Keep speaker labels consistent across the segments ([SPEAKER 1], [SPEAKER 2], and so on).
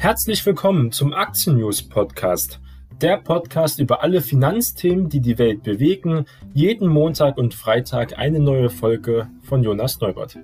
[SPEAKER 1] Herzlich willkommen zum Aktien News Podcast. Der Podcast über alle Finanzthemen, die die Welt bewegen. Jeden Montag und Freitag eine neue Folge von Jonas Neubert.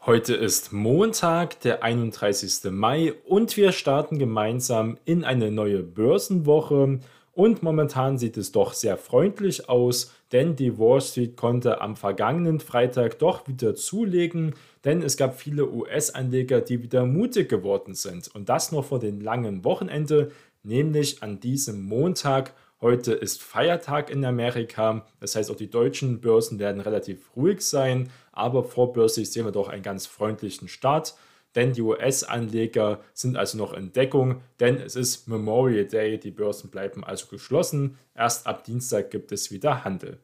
[SPEAKER 1] Heute ist Montag, der 31. Mai und wir starten gemeinsam in eine neue Börsenwoche. Und momentan sieht es doch sehr freundlich aus, denn die Wall Street konnte am vergangenen Freitag doch wieder zulegen, denn es gab viele US-Anleger, die wieder mutig geworden sind. Und das noch vor dem langen Wochenende, nämlich an diesem Montag. Heute ist Feiertag in Amerika, das heißt auch die deutschen Börsen werden relativ ruhig sein, aber vorbörslich sehen wir doch einen ganz freundlichen Start denn die US-Anleger sind also noch in Deckung, denn es ist Memorial Day, die Börsen bleiben also geschlossen. Erst ab Dienstag gibt es wieder Handel.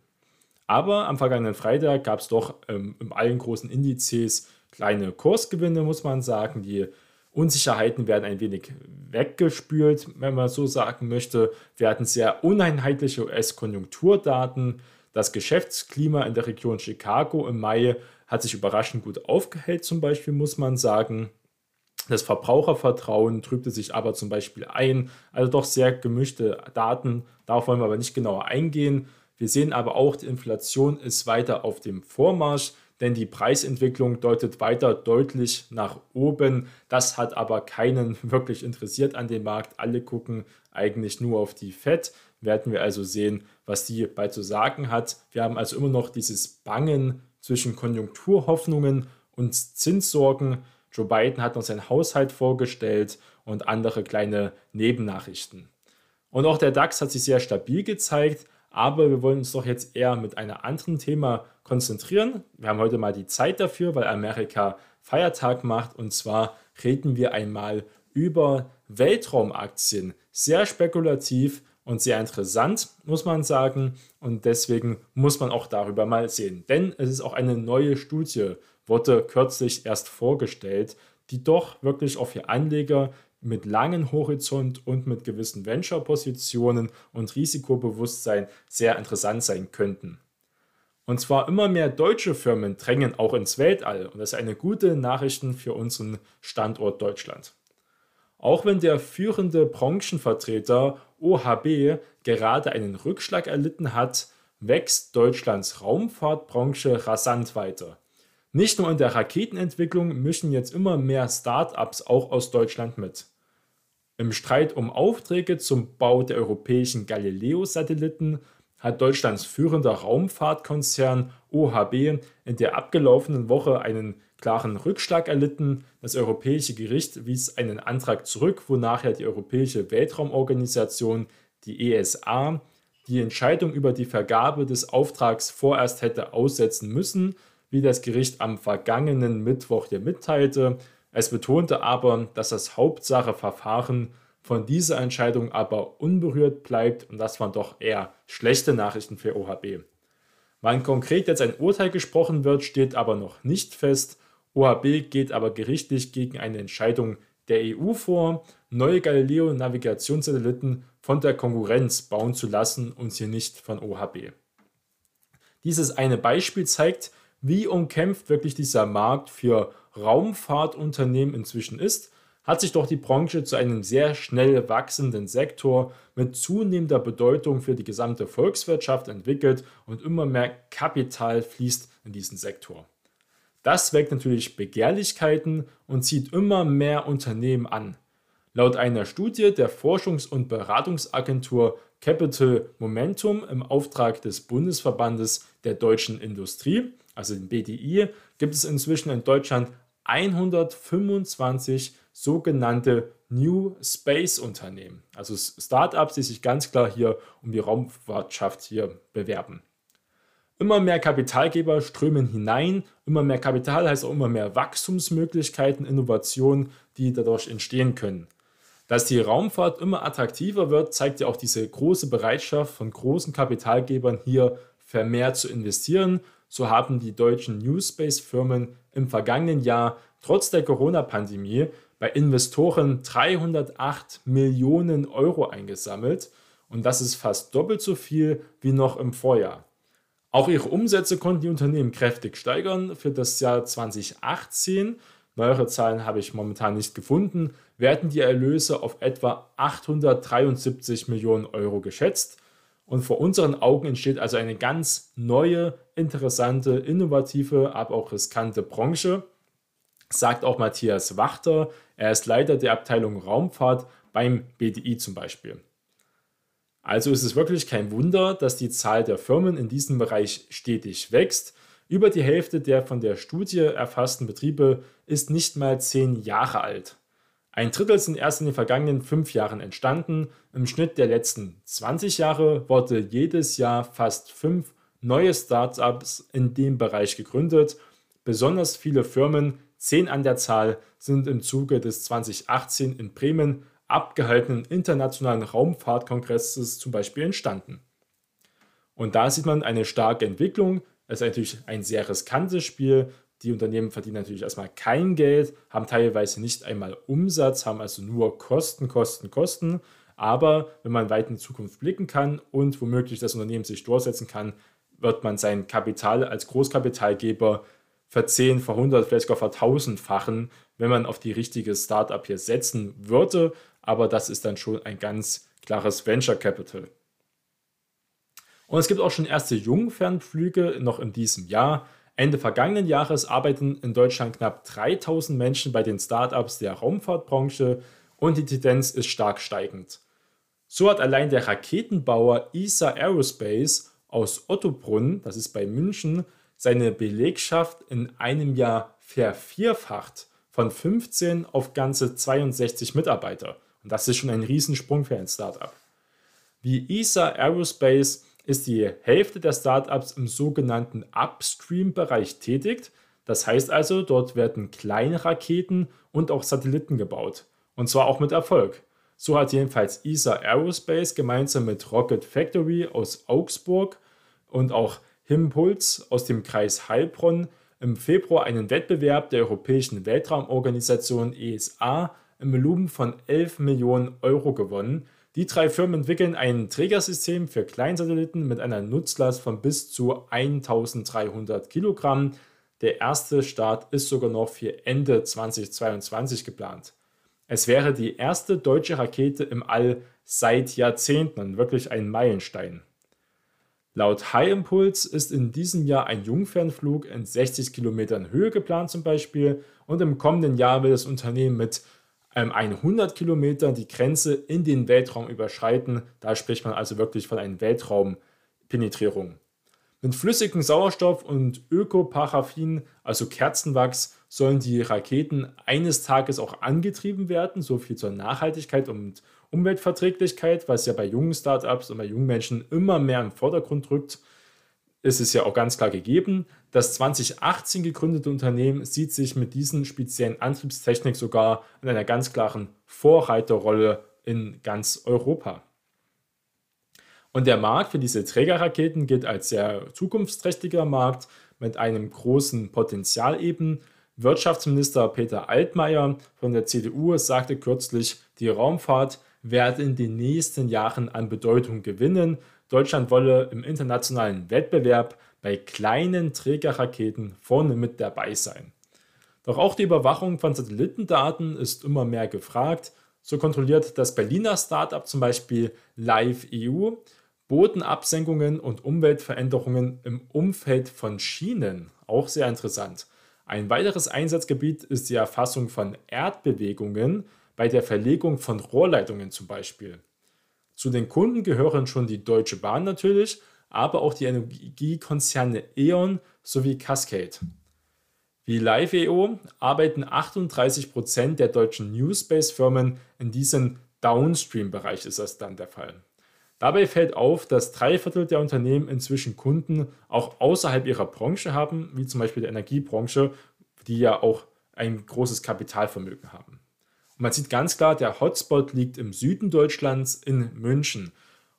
[SPEAKER 1] Aber am vergangenen Freitag gab es doch ähm, in allen großen Indizes kleine Kursgewinne, muss man sagen. Die Unsicherheiten werden ein wenig weggespült, wenn man so sagen möchte. Wir hatten sehr uneinheitliche US-Konjunkturdaten. Das Geschäftsklima in der Region Chicago im Mai hat sich überraschend gut aufgehellt, zum Beispiel, muss man sagen. Das Verbrauchervertrauen trübte sich aber zum Beispiel ein. Also doch sehr gemischte Daten. Darauf wollen wir aber nicht genauer eingehen. Wir sehen aber auch, die Inflation ist weiter auf dem Vormarsch, denn die Preisentwicklung deutet weiter deutlich nach oben. Das hat aber keinen wirklich interessiert an dem Markt. Alle gucken eigentlich nur auf die FED. Werden wir also sehen, was die bei zu sagen hat. Wir haben also immer noch dieses Bangen zwischen Konjunkturhoffnungen und Zinssorgen. Joe Biden hat noch seinen Haushalt vorgestellt und andere kleine Nebennachrichten. Und auch der DAX hat sich sehr stabil gezeigt, aber wir wollen uns doch jetzt eher mit einem anderen Thema konzentrieren. Wir haben heute mal die Zeit dafür, weil Amerika Feiertag macht und zwar reden wir einmal über Weltraumaktien. Sehr spekulativ, und sehr interessant, muss man sagen. Und deswegen muss man auch darüber mal sehen. Denn es ist auch eine neue Studie, wurde kürzlich erst vorgestellt, die doch wirklich auch für Anleger mit langem Horizont und mit gewissen Venture-Positionen und Risikobewusstsein sehr interessant sein könnten. Und zwar immer mehr deutsche Firmen drängen auch ins Weltall und das ist eine gute Nachricht für unseren Standort Deutschland. Auch wenn der führende Branchenvertreter OHB gerade einen Rückschlag erlitten hat, wächst Deutschlands Raumfahrtbranche rasant weiter. Nicht nur in der Raketenentwicklung mischen jetzt immer mehr Start-ups auch aus Deutschland mit. Im Streit um Aufträge zum Bau der europäischen Galileo-Satelliten hat Deutschlands führender Raumfahrtkonzern OHB in der abgelaufenen Woche einen klaren Rückschlag erlitten. Das Europäische Gericht wies einen Antrag zurück, wonach ja die Europäische Weltraumorganisation, die ESA, die Entscheidung über die Vergabe des Auftrags vorerst hätte aussetzen müssen, wie das Gericht am vergangenen Mittwoch hier mitteilte. Es betonte aber, dass das Hauptsacheverfahren von dieser Entscheidung aber unberührt bleibt und das waren doch eher schlechte Nachrichten für OHB. Wann konkret jetzt ein Urteil gesprochen wird, steht aber noch nicht fest. OHB geht aber gerichtlich gegen eine Entscheidung der EU vor, neue Galileo-Navigationssatelliten von der Konkurrenz bauen zu lassen und sie nicht von OHB. Dieses eine Beispiel zeigt, wie umkämpft wirklich dieser Markt für Raumfahrtunternehmen inzwischen ist, hat sich doch die Branche zu einem sehr schnell wachsenden Sektor mit zunehmender Bedeutung für die gesamte Volkswirtschaft entwickelt und immer mehr Kapital fließt in diesen Sektor. Das weckt natürlich Begehrlichkeiten und zieht immer mehr Unternehmen an. Laut einer Studie der Forschungs- und Beratungsagentur Capital Momentum im Auftrag des Bundesverbandes der deutschen Industrie, also dem BDI, gibt es inzwischen in Deutschland 125 sogenannte New Space Unternehmen, also Startups, die sich ganz klar hier um die Raumwirtschaft hier bewerben. Immer mehr Kapitalgeber strömen hinein. Immer mehr Kapital heißt auch immer mehr Wachstumsmöglichkeiten, Innovationen, die dadurch entstehen können. Dass die Raumfahrt immer attraktiver wird, zeigt ja auch diese große Bereitschaft von großen Kapitalgebern hier vermehrt zu investieren. So haben die deutschen New Space Firmen im vergangenen Jahr trotz der Corona-Pandemie bei Investoren 308 Millionen Euro eingesammelt und das ist fast doppelt so viel wie noch im Vorjahr. Auch ihre Umsätze konnten die Unternehmen kräftig steigern. Für das Jahr 2018, neuere Zahlen habe ich momentan nicht gefunden, werden die Erlöse auf etwa 873 Millionen Euro geschätzt. Und vor unseren Augen entsteht also eine ganz neue, interessante, innovative, aber auch riskante Branche, sagt auch Matthias Wachter. Er ist Leiter der Abteilung Raumfahrt beim BDI zum Beispiel. Also ist es wirklich kein Wunder, dass die Zahl der Firmen in diesem Bereich stetig wächst. Über die Hälfte der von der Studie erfassten Betriebe ist nicht mal zehn Jahre alt. Ein Drittel sind erst in den vergangenen fünf Jahren entstanden. Im Schnitt der letzten 20 Jahre wurde jedes Jahr fast fünf neue Startups in dem Bereich gegründet. Besonders viele Firmen, zehn an der Zahl, sind im Zuge des 2018 in Bremen abgehaltenen internationalen Raumfahrtkongresses zum Beispiel entstanden. Und da sieht man eine starke Entwicklung. Es ist natürlich ein sehr riskantes Spiel. Die Unternehmen verdienen natürlich erstmal kein Geld, haben teilweise nicht einmal Umsatz, haben also nur Kosten, Kosten, Kosten. Aber wenn man weit in die Zukunft blicken kann und womöglich das Unternehmen sich durchsetzen kann, wird man sein Kapital als Großkapitalgeber verzehn, verhundert, vielleicht sogar vertausendfachen, wenn man auf die richtige Startup hier setzen würde aber das ist dann schon ein ganz klares Venture Capital. Und es gibt auch schon erste Jungfernflüge noch in diesem Jahr. Ende vergangenen Jahres arbeiten in Deutschland knapp 3000 Menschen bei den Startups der Raumfahrtbranche und die Tendenz ist stark steigend. So hat allein der Raketenbauer ESA Aerospace aus Ottobrunn, das ist bei München, seine Belegschaft in einem Jahr vervierfacht von 15 auf ganze 62 Mitarbeiter. Und das ist schon ein Riesensprung für ein Startup. Wie ESA Aerospace ist die Hälfte der Startups im sogenannten Upstream-Bereich tätig. Das heißt also, dort werden kleine Raketen und auch Satelliten gebaut. Und zwar auch mit Erfolg. So hat jedenfalls ESA Aerospace gemeinsam mit Rocket Factory aus Augsburg und auch Himpuls aus dem Kreis Heilbronn im Februar einen Wettbewerb der Europäischen Weltraumorganisation ESA im Volumen von 11 Millionen Euro gewonnen. Die drei Firmen entwickeln ein Trägersystem für Kleinsatelliten mit einer Nutzlast von bis zu 1300 Kilogramm. Der erste Start ist sogar noch für Ende 2022 geplant. Es wäre die erste deutsche Rakete im All seit Jahrzehnten, wirklich ein Meilenstein. Laut High Impulse ist in diesem Jahr ein Jungfernflug in 60 Kilometern Höhe geplant zum Beispiel und im kommenden Jahr will das Unternehmen mit 100 Kilometer die Grenze in den Weltraum überschreiten. Da spricht man also wirklich von einer Weltraumpenetrierung. Mit flüssigem Sauerstoff und Ökoparaffin, also Kerzenwachs, sollen die Raketen eines Tages auch angetrieben werden. So viel zur Nachhaltigkeit und Umweltverträglichkeit, was ja bei jungen Startups und bei jungen Menschen immer mehr im Vordergrund rückt ist es ja auch ganz klar gegeben. Das 2018 gegründete Unternehmen sieht sich mit diesen speziellen Antriebstechnik sogar in einer ganz klaren Vorreiterrolle in ganz Europa. Und der Markt für diese Trägerraketen gilt als sehr zukunftsträchtiger Markt mit einem großen Potenzial eben. Wirtschaftsminister Peter Altmaier von der CDU sagte kürzlich, die Raumfahrt werde in den nächsten Jahren an Bedeutung gewinnen Deutschland wolle im internationalen Wettbewerb bei kleinen Trägerraketen vorne mit dabei sein. Doch auch die Überwachung von Satellitendaten ist immer mehr gefragt. So kontrolliert das Berliner Startup zum Beispiel Live EU Bodenabsenkungen und Umweltveränderungen im Umfeld von Schienen. Auch sehr interessant. Ein weiteres Einsatzgebiet ist die Erfassung von Erdbewegungen bei der Verlegung von Rohrleitungen zum Beispiel. Zu den Kunden gehören schon die Deutsche Bahn natürlich, aber auch die Energiekonzerne E.ON sowie Cascade. Wie Live.eo arbeiten 38% der deutschen Newspace-Firmen in diesem Downstream-Bereich, ist das dann der Fall. Dabei fällt auf, dass drei Viertel der Unternehmen inzwischen Kunden auch außerhalb ihrer Branche haben, wie zum Beispiel der Energiebranche, die ja auch ein großes Kapitalvermögen haben. Und man sieht ganz klar, der Hotspot liegt im Süden Deutschlands in München.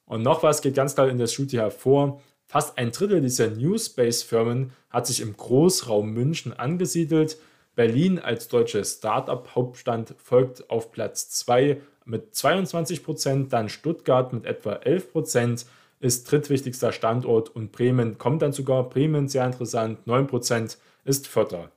[SPEAKER 1] Und noch was geht ganz klar in der Studie hervor. Fast ein Drittel dieser New Space-Firmen hat sich im Großraum München angesiedelt. Berlin als deutsche Startup-Hauptstand folgt auf Platz 2 mit 22 Prozent, dann Stuttgart mit etwa 11 Prozent. ist drittwichtigster Standort und Bremen kommt dann sogar. Bremen, sehr interessant, 9% ist Vierter.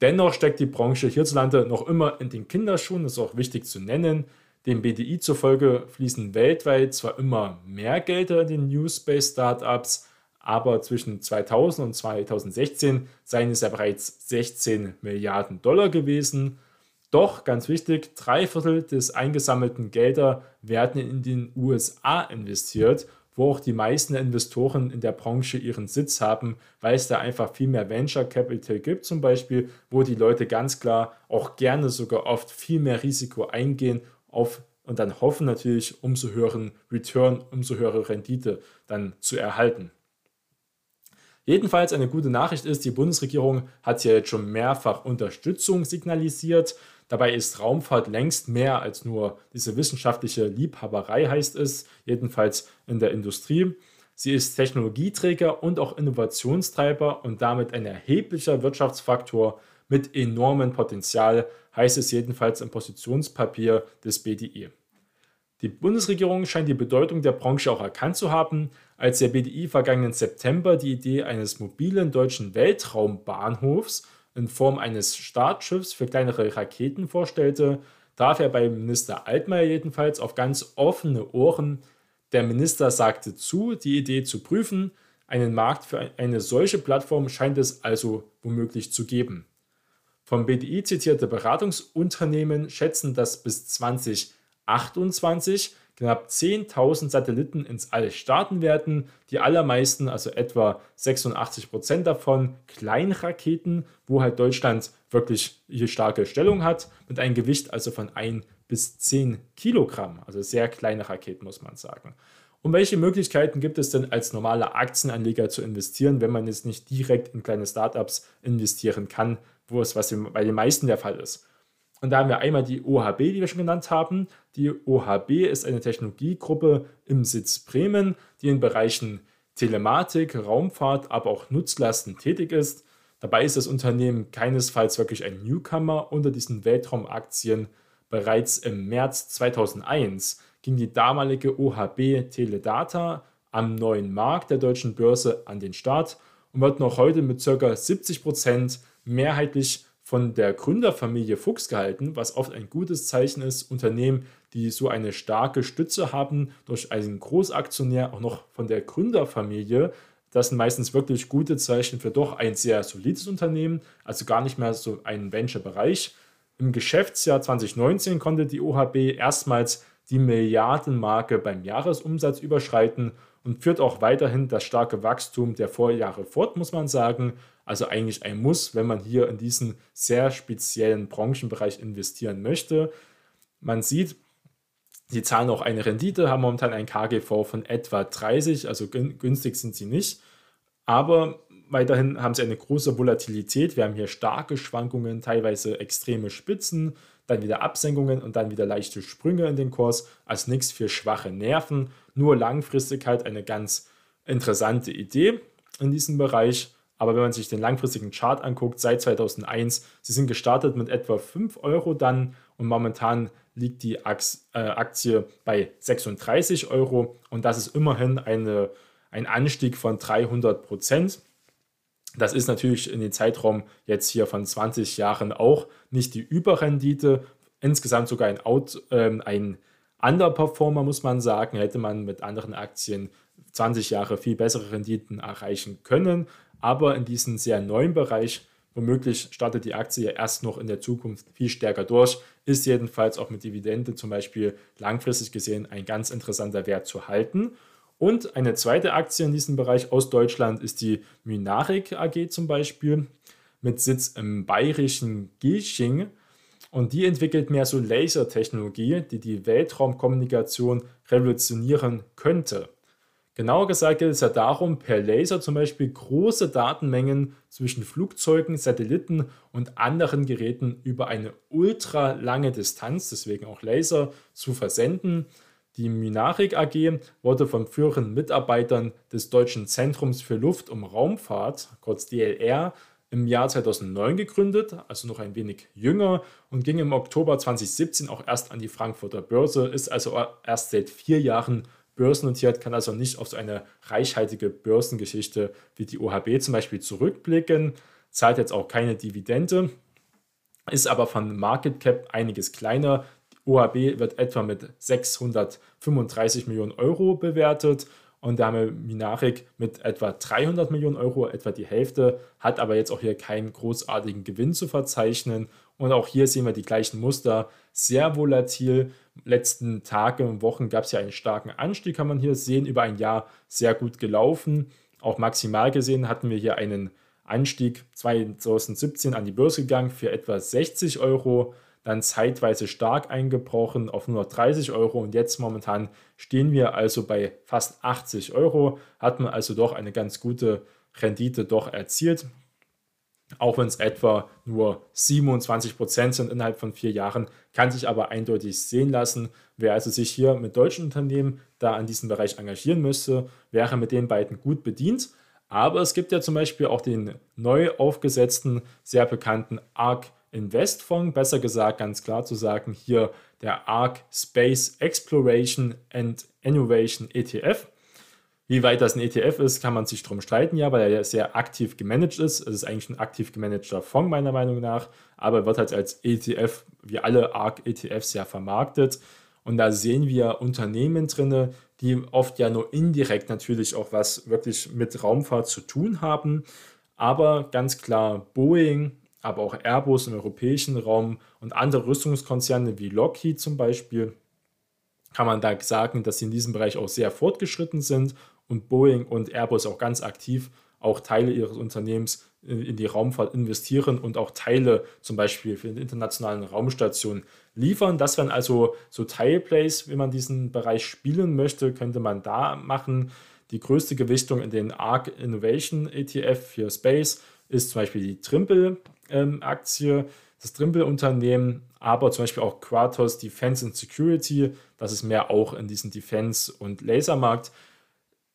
[SPEAKER 1] Dennoch steckt die Branche hierzulande noch immer in den Kinderschuhen, das ist auch wichtig zu nennen. Dem BDI zufolge fließen weltweit zwar immer mehr Gelder in den New Space Startups, aber zwischen 2000 und 2016 seien es ja bereits 16 Milliarden Dollar gewesen. Doch, ganz wichtig, drei Viertel des eingesammelten Gelder werden in den USA investiert, wo auch die meisten Investoren in der Branche ihren Sitz haben, weil es da einfach viel mehr Venture Capital gibt, zum Beispiel, wo die Leute ganz klar auch gerne sogar oft viel mehr Risiko eingehen auf und dann hoffen natürlich, umso höheren Return, umso höhere Rendite dann zu erhalten. Jedenfalls eine gute Nachricht ist, die Bundesregierung hat ja jetzt schon mehrfach Unterstützung signalisiert. Dabei ist Raumfahrt längst mehr als nur diese wissenschaftliche Liebhaberei, heißt es, jedenfalls in der Industrie. Sie ist Technologieträger und auch Innovationstreiber und damit ein erheblicher Wirtschaftsfaktor mit enormem Potenzial, heißt es jedenfalls im Positionspapier des BDI. Die Bundesregierung scheint die Bedeutung der Branche auch erkannt zu haben, als der BDI vergangenen September die Idee eines mobilen deutschen Weltraumbahnhofs in Form eines Startschiffs für kleinere Raketen vorstellte, traf er bei Minister Altmaier jedenfalls auf ganz offene Ohren. Der Minister sagte zu, die Idee zu prüfen. Einen Markt für eine solche Plattform scheint es also womöglich zu geben. Vom BDI zitierte Beratungsunternehmen schätzen, dass bis 2028 knapp 10.000 Satelliten ins All starten werden. Die allermeisten, also etwa 86 Prozent davon, Kleinraketen, wo halt Deutschland wirklich hier starke Stellung hat, mit einem Gewicht also von 1 bis 10 Kilogramm. Also sehr kleine Raketen, muss man sagen. Und welche Möglichkeiten gibt es denn als normaler Aktienanleger zu investieren, wenn man jetzt nicht direkt in kleine Startups investieren kann, wo es was bei den meisten der Fall ist? Und da haben wir einmal die OHB, die wir schon genannt haben. Die OHB ist eine Technologiegruppe im Sitz Bremen, die in Bereichen Telematik, Raumfahrt, aber auch Nutzlasten tätig ist. Dabei ist das Unternehmen keinesfalls wirklich ein Newcomer unter diesen Weltraumaktien. Bereits im März 2001 ging die damalige OHB Teledata am neuen Markt der deutschen Börse an den Start und wird noch heute mit ca. 70 Prozent mehrheitlich von der Gründerfamilie Fuchs gehalten, was oft ein gutes Zeichen ist. Unternehmen, die so eine starke Stütze haben durch einen Großaktionär, auch noch von der Gründerfamilie, das sind meistens wirklich gute Zeichen für doch ein sehr solides Unternehmen, also gar nicht mehr so ein Venture-Bereich. Im Geschäftsjahr 2019 konnte die OHB erstmals die Milliardenmarke beim Jahresumsatz überschreiten und führt auch weiterhin das starke Wachstum der Vorjahre fort, muss man sagen. Also eigentlich ein Muss, wenn man hier in diesen sehr speziellen Branchenbereich investieren möchte. Man sieht, sie zahlen auch eine Rendite, haben momentan ein KGV von etwa 30, also günstig sind sie nicht. Aber weiterhin haben sie eine große Volatilität. Wir haben hier starke Schwankungen, teilweise extreme Spitzen, dann wieder Absenkungen und dann wieder leichte Sprünge in den Kurs. Also nichts für schwache Nerven, nur langfristig halt eine ganz interessante Idee in diesem Bereich. Aber wenn man sich den langfristigen Chart anguckt, seit 2001, sie sind gestartet mit etwa 5 Euro dann und momentan liegt die äh, Aktie bei 36 Euro und das ist immerhin eine, ein Anstieg von 300 Prozent. Das ist natürlich in den Zeitraum jetzt hier von 20 Jahren auch nicht die Überrendite, insgesamt sogar ein, Out, äh, ein Underperformer, muss man sagen. Hätte man mit anderen Aktien 20 Jahre viel bessere Renditen erreichen können. Aber in diesem sehr neuen Bereich, womöglich startet die Aktie ja erst noch in der Zukunft viel stärker durch, ist jedenfalls auch mit Dividende zum Beispiel langfristig gesehen ein ganz interessanter Wert zu halten. Und eine zweite Aktie in diesem Bereich aus Deutschland ist die Mynarik AG zum Beispiel mit Sitz im bayerischen Gilching. Und die entwickelt mehr so Lasertechnologie, die die Weltraumkommunikation revolutionieren könnte. Genauer gesagt geht es ja darum, per Laser zum Beispiel große Datenmengen zwischen Flugzeugen, Satelliten und anderen Geräten über eine ultra lange Distanz, deswegen auch Laser, zu versenden. Die Minarik AG wurde von führenden Mitarbeitern des Deutschen Zentrums für Luft- und Raumfahrt, kurz DLR, im Jahr 2009 gegründet, also noch ein wenig jünger und ging im Oktober 2017 auch erst an die Frankfurter Börse, ist also erst seit vier Jahren börsennotiert, kann also nicht auf so eine reichhaltige Börsengeschichte wie die OHB zum Beispiel zurückblicken, zahlt jetzt auch keine Dividende, ist aber von Market Cap einiges kleiner. OHB wird etwa mit 635 Millionen Euro bewertet und da haben Minarik mit etwa 300 Millionen Euro, etwa die Hälfte, hat aber jetzt auch hier keinen großartigen Gewinn zu verzeichnen. Und auch hier sehen wir die gleichen Muster, sehr volatil. Letzten Tage und Wochen gab es ja einen starken Anstieg, kann man hier sehen, über ein Jahr sehr gut gelaufen. Auch maximal gesehen hatten wir hier einen Anstieg 2017 an die Börse gegangen für etwa 60 Euro dann zeitweise stark eingebrochen auf nur noch 30 Euro und jetzt momentan stehen wir also bei fast 80 Euro, hat man also doch eine ganz gute Rendite doch erzielt. Auch wenn es etwa nur 27 Prozent sind innerhalb von vier Jahren, kann sich aber eindeutig sehen lassen. Wer also sich hier mit deutschen Unternehmen da an diesem Bereich engagieren müsste, wäre mit den beiden gut bedient. Aber es gibt ja zum Beispiel auch den neu aufgesetzten, sehr bekannten ARC Investfonds, besser gesagt ganz klar zu sagen, hier der ARC Space Exploration and Innovation ETF. Wie weit das ein ETF ist, kann man sich drum streiten, ja, weil er sehr aktiv gemanagt ist. Es ist eigentlich ein aktiv gemanagter Fonds, meiner Meinung nach, aber wird halt als ETF, wie alle ARC-ETFs, ja vermarktet. Und da sehen wir Unternehmen drin, die oft ja nur indirekt natürlich auch was wirklich mit Raumfahrt zu tun haben. Aber ganz klar, Boeing, aber auch Airbus im europäischen Raum und andere Rüstungskonzerne wie Lockheed zum Beispiel, kann man da sagen, dass sie in diesem Bereich auch sehr fortgeschritten sind und Boeing und Airbus auch ganz aktiv auch Teile ihres Unternehmens in die Raumfahrt investieren und auch Teile zum Beispiel für die internationalen Raumstationen liefern. Das wären also so Teilplays, wenn man diesen Bereich spielen möchte, könnte man da machen. Die größte Gewichtung in den ARC Innovation ETF für Space ist zum Beispiel die Trimble-Aktie, ähm, das Trimble-Unternehmen, aber zum Beispiel auch Kratos Defense and Security, das ist mehr auch in diesem Defense- und Lasermarkt.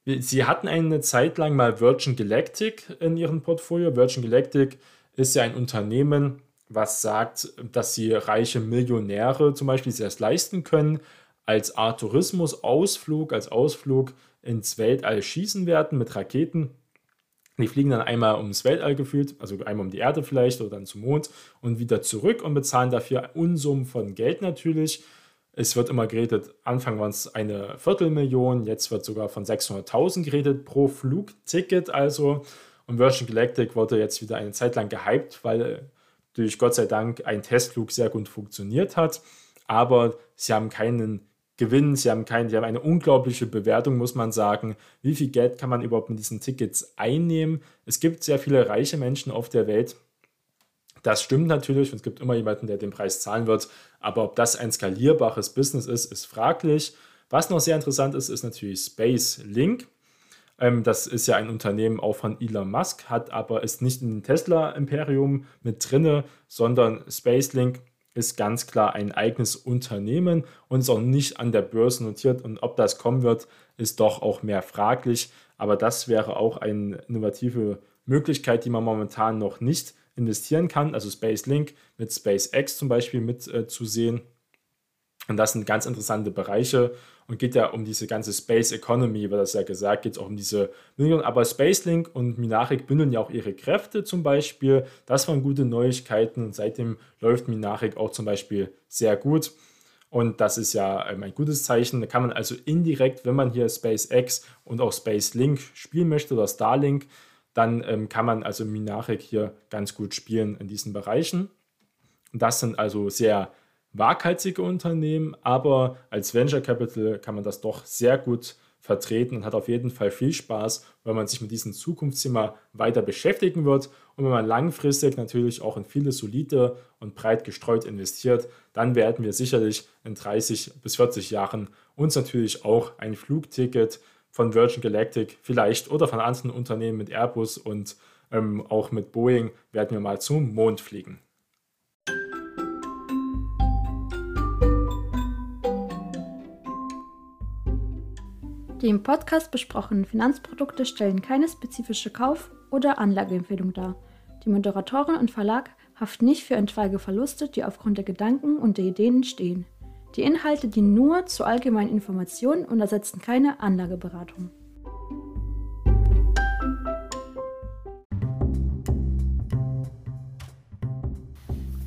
[SPEAKER 1] Sie hatten eine Zeit lang mal Virgin Galactic in ihrem Portfolio. Virgin Galactic ist ja ein Unternehmen, was sagt, dass sie reiche Millionäre zum Beispiel sich das leisten können, als Art Tourismus-Ausflug, als Ausflug ins Weltall schießen werden mit Raketen die fliegen dann einmal ums Weltall gefühlt, also einmal um die Erde vielleicht oder dann zum Mond und wieder zurück und bezahlen dafür Unsummen von Geld natürlich. Es wird immer geredet, Anfang waren es eine Viertelmillion, jetzt wird sogar von 600.000 geredet pro Flugticket also. Und Virgin Galactic wurde jetzt wieder eine Zeit lang gehypt, weil durch Gott sei Dank ein Testflug sehr gut funktioniert hat. Aber sie haben keinen gewinnen. Sie haben, kein, sie haben eine unglaubliche Bewertung, muss man sagen. Wie viel Geld kann man überhaupt mit diesen Tickets einnehmen? Es gibt sehr viele reiche Menschen auf der Welt. Das stimmt natürlich und es gibt immer jemanden, der den Preis zahlen wird. Aber ob das ein skalierbares Business ist, ist fraglich. Was noch sehr interessant ist, ist natürlich Space Link. Ähm, das ist ja ein Unternehmen auch von Elon Musk, hat aber ist nicht in dem Tesla-Imperium mit drinne, sondern Space Link ist ganz klar ein eigenes Unternehmen und ist auch nicht an der Börse notiert. Und ob das kommen wird, ist doch auch mehr fraglich. Aber das wäre auch eine innovative Möglichkeit, die man momentan noch nicht investieren kann. Also Space Link mit SpaceX zum Beispiel mit äh. Und das sind ganz interessante Bereiche und geht ja um diese ganze Space Economy, wird das ja gesagt, geht es auch um diese Millionen. Aber Spacelink und Minarik bündeln ja auch ihre Kräfte zum Beispiel. Das waren gute Neuigkeiten und seitdem läuft Minarik auch zum Beispiel sehr gut. Und das ist ja ähm, ein gutes Zeichen. Da kann man also indirekt, wenn man hier SpaceX und auch Spacelink spielen möchte oder Starlink, dann ähm, kann man also Minarik hier ganz gut spielen in diesen Bereichen. Und das sind also sehr waghalsige Unternehmen, aber als Venture Capital kann man das doch sehr gut vertreten und hat auf jeden Fall viel Spaß, wenn man sich mit diesem Zukunftsthema weiter beschäftigen wird und wenn man langfristig natürlich auch in viele solide und breit gestreut investiert, dann werden wir sicherlich in 30 bis 40 Jahren uns natürlich auch ein Flugticket von Virgin Galactic vielleicht oder von anderen Unternehmen mit Airbus und ähm, auch mit Boeing werden wir mal zum Mond fliegen.
[SPEAKER 2] Die im Podcast besprochenen Finanzprodukte stellen keine spezifische Kauf- oder Anlageempfehlung dar. Die Moderatorin und Verlag haften nicht für entweige Verluste, die aufgrund der Gedanken und der Ideen entstehen. Die Inhalte dienen nur zur allgemeinen Information und ersetzen keine Anlageberatung.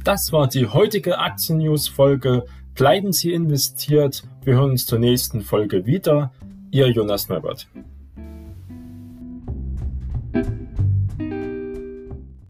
[SPEAKER 1] Das war die heutige Aktien-News-Folge. Bleiben Sie investiert. Wir hören uns zur nächsten Folge wieder. и ее нас народ.